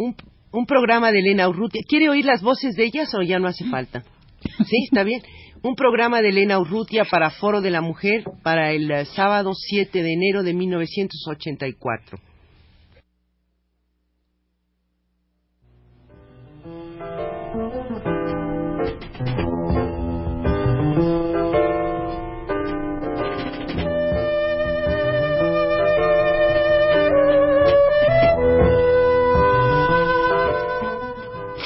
un, un programa de Elena Urrutia. ¿Quiere oír las voces de ellas o ya no hace falta? Sí, está bien. Un programa de Elena Urrutia para Foro de la Mujer para el eh, sábado 7 de enero de 1984.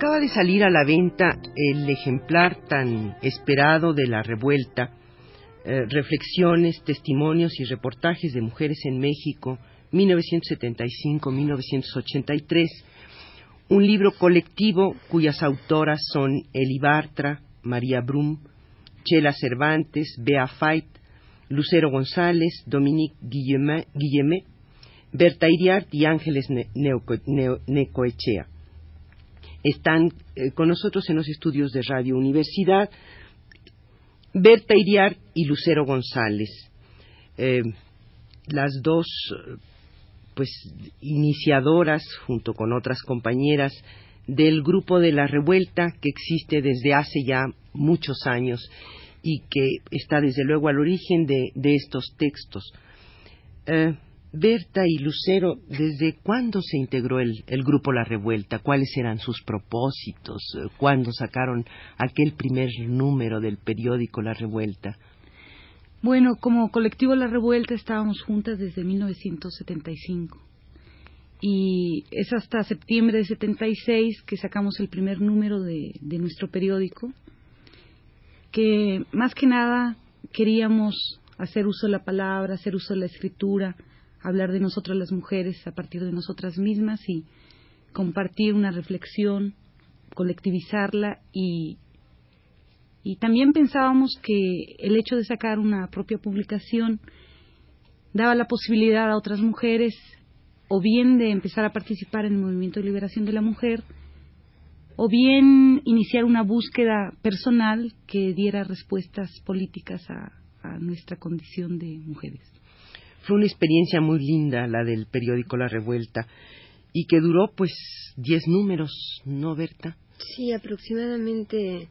Acaba de salir a la venta el ejemplar tan esperado de la revuelta, eh, reflexiones, testimonios y reportajes de mujeres en México, 1975-1983, un libro colectivo cuyas autoras son Eli Bartra, María Brum, Chela Cervantes, Bea Fait, Lucero González, Dominique Guillemet, Berta Iriart y Ángeles Necoechea están eh, con nosotros en los estudios de Radio Universidad Berta Iriar y Lucero González, eh, las dos pues iniciadoras junto con otras compañeras del grupo de la revuelta que existe desde hace ya muchos años y que está desde luego al origen de, estos textos. Eh, Berta y Lucero, ¿desde cuándo se integró el, grupo La Revuelta? ¿Cuáles eran sus propósitos? ¿Cuándo sacaron aquel primer número del periódico La Revuelta? Bueno, como colectivo La Revuelta estábamos juntas desde 1975 y es hasta septiembre de 76 que sacamos el primer número de, de nuestro periódico, que más que nada queríamos hacer uso de la palabra, hacer uso de la escritura, hablar de nosotras las mujeres a partir de nosotras mismas y compartir una reflexión, colectivizarla y, y también pensábamos que el hecho de sacar una propia publicación daba la posibilidad a otras mujeres o bien de empezar a participar en el movimiento de liberación de la mujer o bien iniciar una búsqueda personal que diera respuestas políticas a, a nuestra condición de mujeres. Fue una experiencia muy linda la del periódico La Revuelta y que duró pues diez números, ¿no, Berta? Sí, aproximadamente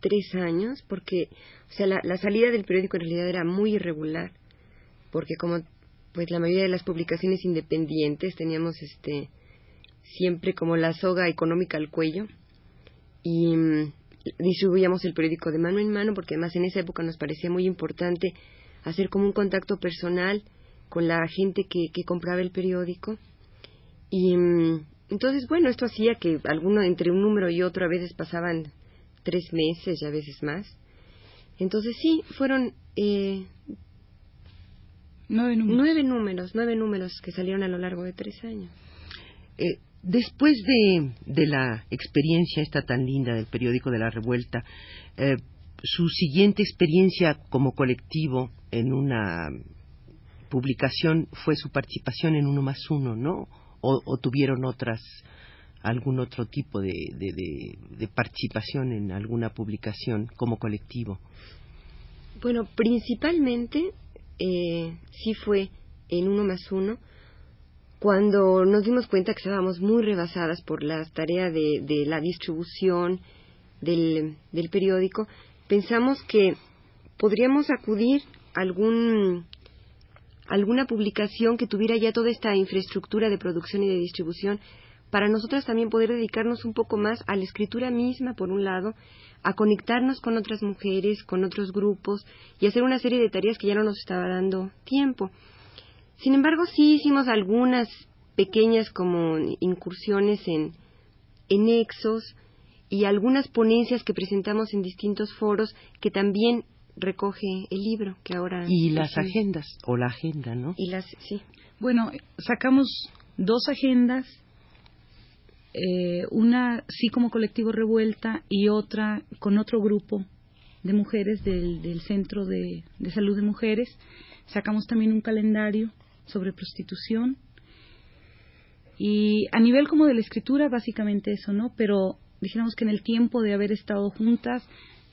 tres años, porque, o sea, la, salida del periódico en realidad era muy irregular, porque como pues la mayoría de las publicaciones independientes teníamos este siempre como la soga económica al cuello y mm, distribuíamos el periódico de mano en mano porque además en esa época nos parecía muy importante hacer como un contacto personal con la gente que, que compraba el periódico. Y mm, entonces, bueno, esto hacía que alguno entre un número y otro a veces pasaban tres meses y a veces más. Entonces sí, fueron eh, nueve, números. nueve números, que salieron a lo largo de tres años. Eh, después de, de, la experiencia esta tan linda del periódico de la revuelta, eh, su siguiente experiencia como colectivo en una publicación fue su participación en Uno más Uno, ¿no? O, tuvieron otras, algún otro tipo de, de, participación en alguna publicación como colectivo. Bueno, principalmente eh, sí fue en Uno más Uno cuando nos dimos cuenta que estábamos muy rebasadas por la tarea de, la distribución del, del periódico pensamos que podríamos acudir algún, alguna publicación que tuviera ya toda esta infraestructura de producción y de distribución para nosotras también poder dedicarnos un poco más a la escritura misma, por un lado, a conectarnos con otras mujeres, con otros grupos y hacer una serie de tareas que ya no nos estaba dando tiempo. Sin embargo, sí hicimos algunas pequeñas como incursiones en, en nexos, y algunas ponencias que presentamos en distintos foros que también recoge el libro que ahora y las agendas o la agenda no y las sí bueno sacamos dos agendas eh, una sí como colectivo Revuelta y otra con otro grupo de mujeres del, Centro de, Salud de Mujeres. Sacamos también un calendario sobre prostitución. Y a nivel como de la escritura, básicamente eso, ¿no? Pero dijéramos que en el tiempo de haber estado juntas,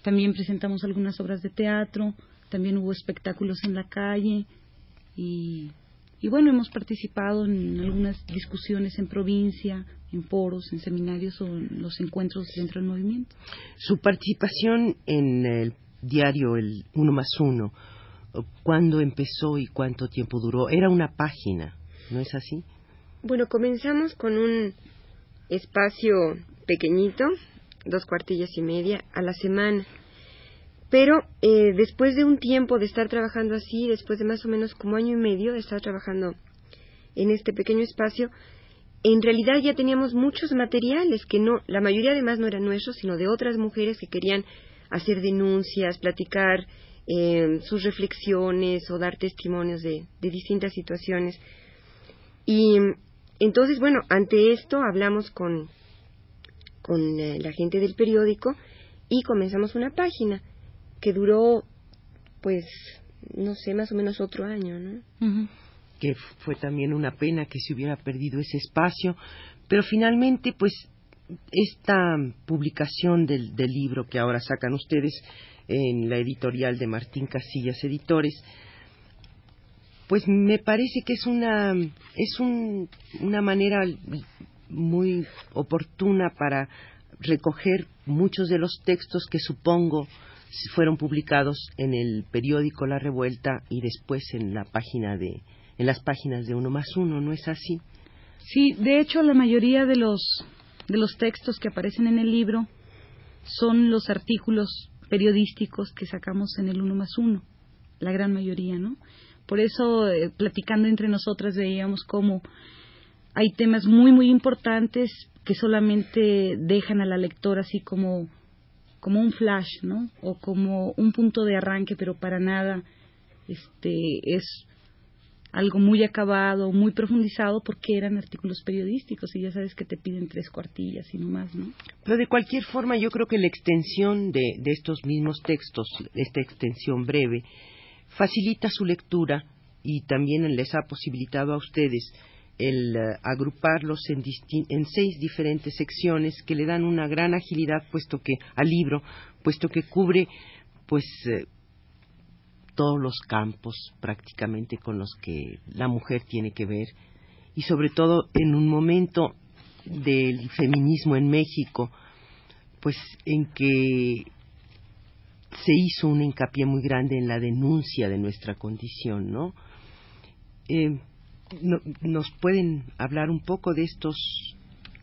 también presentamos algunas obras de teatro, también hubo espectáculos en la calle y, y bueno, hemos participado en algunas discusiones en provincia, en foros, en seminarios o en los encuentros dentro del movimiento. Su participación en el diario El Uno más Uno, ¿cuándo empezó y cuánto tiempo duró? Era una página, ¿no es así? Bueno, comenzamos con un espacio pequeñito, dos cuartillas y media a la semana. Pero eh, después de un tiempo de estar trabajando así, después de más o menos como año y medio de estar trabajando en este pequeño espacio, en realidad ya teníamos muchos materiales que no, la mayoría además no eran nuestros, sino de otras mujeres que querían hacer denuncias, platicar eh, sus reflexiones o dar testimonios de, distintas situaciones. Y entonces, bueno, ante esto hablamos con, con eh, la gente del periódico y comenzamos una página que duró, pues, no sé, más o menos otro año, ¿no? que fue también una pena que se hubiera perdido ese espacio, pero finalmente, pues, esta publicación del, libro que ahora sacan ustedes en la editorial de Martín Casillas Editores, pues me parece que es una es una manera muy oportuna para recoger muchos de los textos que supongo fueron publicados en el periódico La Revuelta y después en la página de en las páginas de uno más uno, ¿no es así? Sí, de hecho la mayoría de los de los textos que aparecen en el libro son los artículos periodísticos que sacamos en el uno más uno, la gran mayoría, ¿no? Por eso, eh, platicando entre nosotras, veíamos cómo hay temas muy, muy importantes que solamente dejan a la lectora así como, como un flash, ¿no? O como un punto de arranque, pero para nada este, es algo muy acabado, muy profundizado, porque eran artículos periodísticos y ya sabes que te piden tres cuartillas y no más, ¿no? Pero de cualquier forma, yo creo que la extensión de, de estos mismos textos, esta extensión breve, facilita su lectura y también les ha posibilitado a ustedes el eh, agruparlos en, en, seis diferentes secciones que le dan una gran agilidad puesto que al libro puesto que cubre pues eh, todos los campos prácticamente con los que la mujer tiene que ver y sobre todo en un momento del feminismo en México, pues en que se hizo un hincapié muy grande en la denuncia de nuestra condición, ¿no? Eh, ¿Nos pueden hablar un poco de estos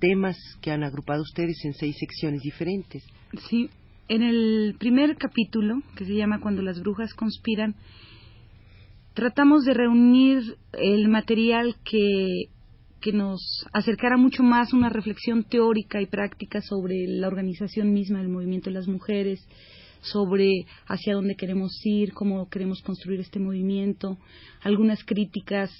temas que han agrupado ustedes en seis secciones diferentes? Sí, en el primer capítulo, que se llama Cuando las brujas conspiran, tratamos de reunir el material que, que nos acercara mucho más una reflexión teórica y práctica sobre la organización misma del movimiento de las mujeres, sobre hacia dónde queremos ir, cómo queremos construir este movimiento, algunas críticas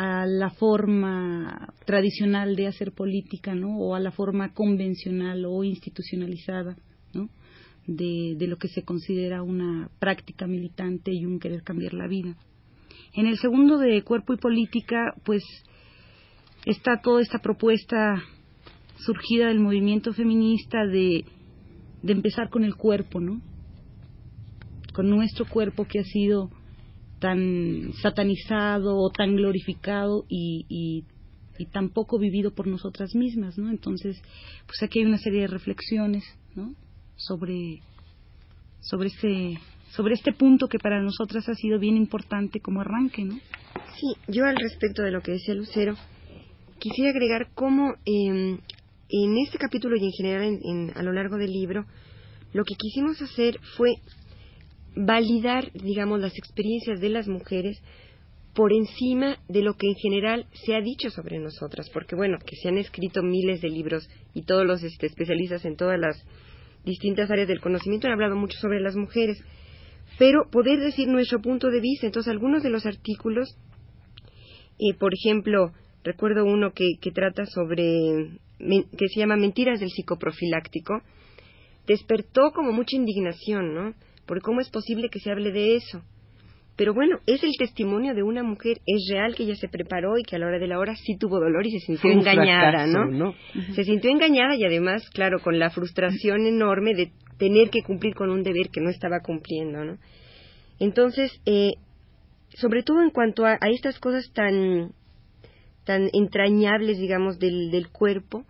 a la forma tradicional de hacer política, ¿no? O a la forma convencional o institucionalizada de, lo que se considera una práctica militante y un querer cambiar la vida. En el segundo de cuerpo y política, pues está toda esta propuesta surgida del movimiento feminista de, de empezar con el cuerpo, ¿no? Con nuestro cuerpo que ha sido tan satanizado o tan glorificado y, y, y tan poco vivido por nosotras mismas, ¿no? Entonces, pues aquí hay una serie de reflexiones, ¿no? sobre, sobre, este, sobre este punto que para nosotras ha sido bien importante como arranque, ¿no? Sí, yo al respecto de lo que decía Lucero, quisiera agregar cómo em, en este capítulo y en general a lo largo del libro, lo que quisimos hacer fue validar, digamos, las experiencias de las mujeres por encima de lo que en general se ha dicho sobre nosotras, porque bueno, que se han escrito miles de libros y todos los este, especialistas en todas las distintas áreas del conocimiento han hablado mucho sobre las mujeres, pero poder decir nuestro punto de vista, entonces algunos de los artículos, eh, por ejemplo, recuerdo uno que, que trata sobre que se llama Mentiras del psicoprofiláctico, despertó como mucha indignación, ¿no? Porque cómo es posible que se hable de eso. Pero bueno, es el testimonio de una mujer, es real que ella se preparó y que a la hora de la hora sí tuvo dolor y se sintió engañada, ¿no? Se sintió engañada y además, claro, con la frustración enorme de tener que cumplir con un deber que no estaba cumpliendo, ¿no? Entonces, eh, sobre todo en cuanto a, estas cosas tan, tan entrañables, digamos, del, del cuerpo,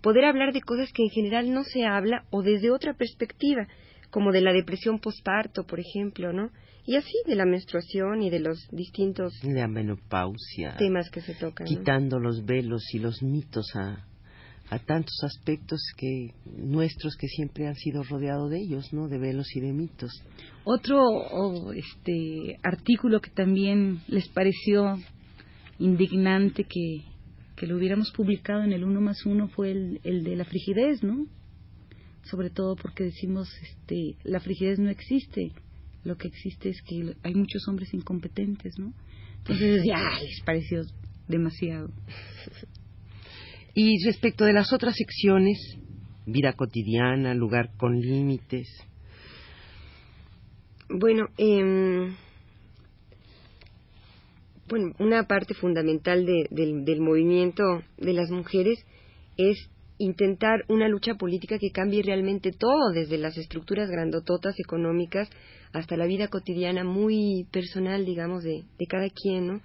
poder hablar de cosas que en general no se habla o desde otra perspectiva, como de la depresión postparto, por ejemplo, ¿no? Y así de la menstruación y de los distintos la menopausia, temas que se tocan. Quitando los velos y los mitos a, a tantos aspectos que nuestros que siempre han sido rodeados de ellos, ¿no? De velos y de mitos. Otro este artículo que también les pareció indignante que, que lo hubiéramos publicado en el uno más uno fue el, el de la frigidez, ¿no? Sobre todo porque decimos, este, la frigidez no existe, lo que existe es que hay muchos hombres incompetentes, ¿no? Entonces ya les pareció demasiado. Y respecto de las otras secciones, vida cotidiana, lugar con límites. Bueno, eh, bueno, una parte fundamental del, del movimiento de las mujeres es intentar una lucha política que cambie realmente todo, desde las estructuras grandototas económicas hasta la vida cotidiana muy personal, digamos, de, de cada quien, ¿no?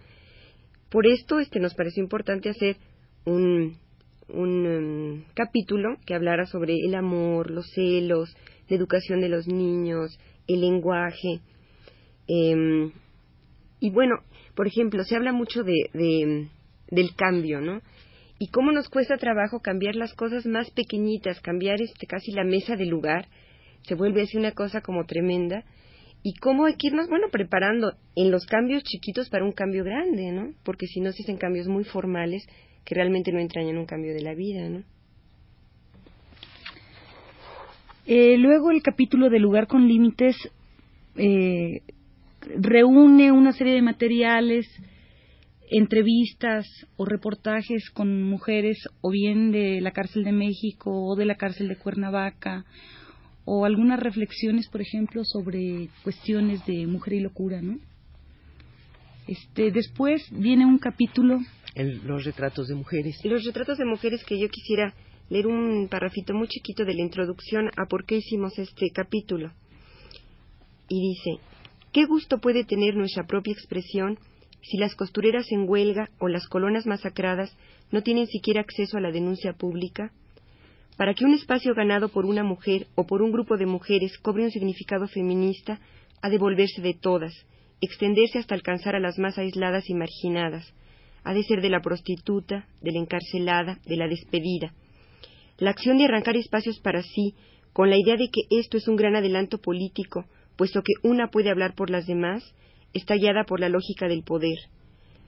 Por esto este, nos pareció importante hacer un, un em, capítulo que hablara sobre el amor, los celos, la educación de los niños, el lenguaje. Eh, y bueno, por ejemplo, se habla mucho de, del cambio, ¿no? Y cómo nos cuesta trabajo cambiar las cosas más pequeñitas, cambiar este, casi la mesa de lugar, se vuelve así una cosa como tremenda y cómo hay que irnos, bueno, preparando en los cambios chiquitos para un cambio grande, ¿no? Porque si no se hacen cambios muy formales que realmente no entrañan un cambio de la vida, ¿no? Eh, luego el capítulo de lugar con límites eh, reúne una serie de materiales, entrevistas o reportajes con mujeres o bien de la cárcel de México o de la cárcel de Cuernavaca o algunas reflexiones, por ejemplo, sobre cuestiones de mujer y locura, ¿no? Este, después viene un capítulo. los retratos de mujeres. Los retratos de mujeres que yo quisiera leer un parrafito muy chiquito de la introducción a por qué hicimos este capítulo. Y dice, ¿qué gusto puede tener nuestra propia expresión si las costureras en huelga o las colonas masacradas no tienen siquiera acceso a la denuncia pública? Para que un espacio ganado por una mujer o por un grupo de mujeres cobre un significado feminista, ha de volverse de todas, extenderse hasta alcanzar a las más aisladas y marginadas. Ha de ser de la prostituta, de la encarcelada, de la despedida. La acción de arrancar espacios para sí, con la idea de que esto es un gran adelanto político, puesto que una puede hablar por las demás, está guiada por la lógica del poder.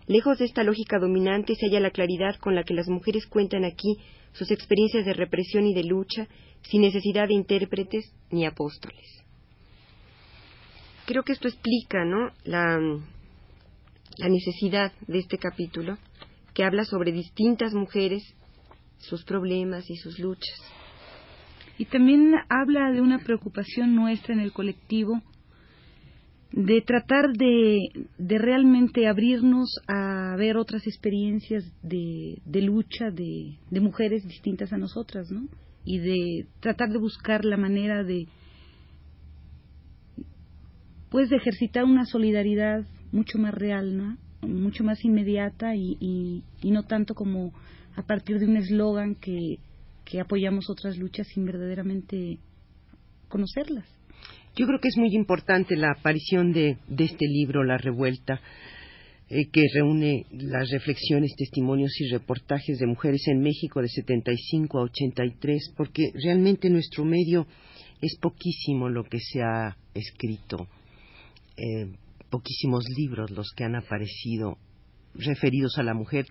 Lejos de esta lógica dominante se halla la claridad con la que las mujeres cuentan aquí sus experiencias de represión y de lucha sin necesidad de intérpretes ni apóstoles. Creo que esto explica ¿no? la, la necesidad de este capítulo que habla sobre distintas mujeres, sus problemas y sus luchas. Y también habla de una preocupación nuestra en el colectivo de tratar de, de realmente abrirnos a ver otras experiencias de, de lucha de, de, mujeres distintas a nosotras, ¿no? Y de tratar de buscar la manera de, pues, de ejercitar una solidaridad mucho más real, ¿no? Mucho más inmediata y, y, y no tanto como a partir de un eslogan que, que apoyamos otras luchas sin verdaderamente conocerlas. Yo creo que es muy importante la aparición de, este libro, La Revuelta, eh, que reúne las reflexiones, testimonios y reportajes de mujeres en México de 75 a 83, porque realmente en nuestro medio es poquísimo lo que se ha escrito, eh, poquísimos libros los que han aparecido referidos a la mujer,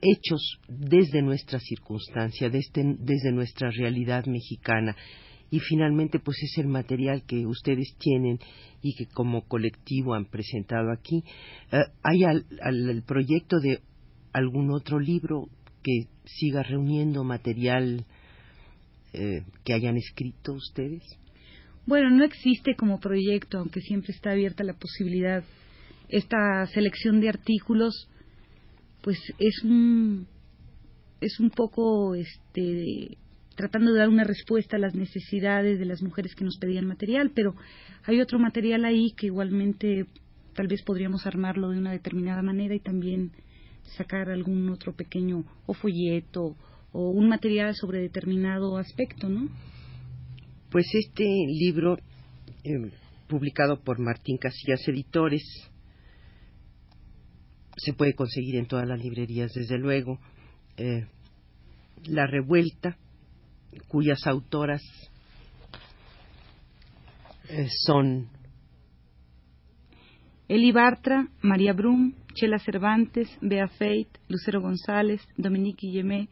hechos desde nuestra circunstancia, desde nuestra realidad mexicana y finalmente pues es el material que ustedes tienen y que como colectivo han presentado aquí. Eh, ¿Hay al, el proyecto de algún otro libro que siga reuniendo material eh, que hayan escrito ustedes? Bueno, no existe como proyecto, aunque siempre está abierta la posibilidad. Esta selección de artículos, pues es un es un poco este tratando de dar una respuesta a las necesidades de las mujeres que nos pedían material, pero hay otro material ahí que igualmente tal vez podríamos armarlo de una determinada manera y también sacar algún otro pequeño o folleto o un material sobre determinado aspecto, ¿no? Pues este libro, eh, publicado por Martín Casillas Editores, se puede conseguir en todas las librerías, desde luego. Eh, la Revuelta, cuyas autoras eh, son Eli Bartra, María Brum, Chela Cervantes, Bea Feit, Lucero González, Dominique Guillemé,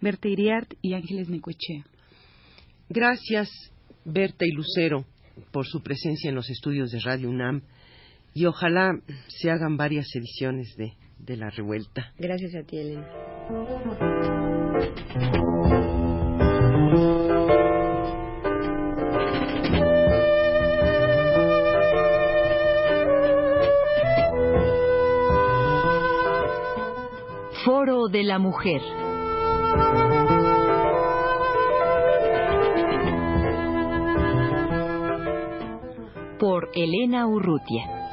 Berta Iriart y Ángeles Necoechea. Gracias, Berta y Lucero, por su presencia en los estudios de Radio UNAM y ojalá se hagan varias ediciones de, de La Revuelta. Gracias a ti, Elena. La Mujer. Por Elena Urrutia.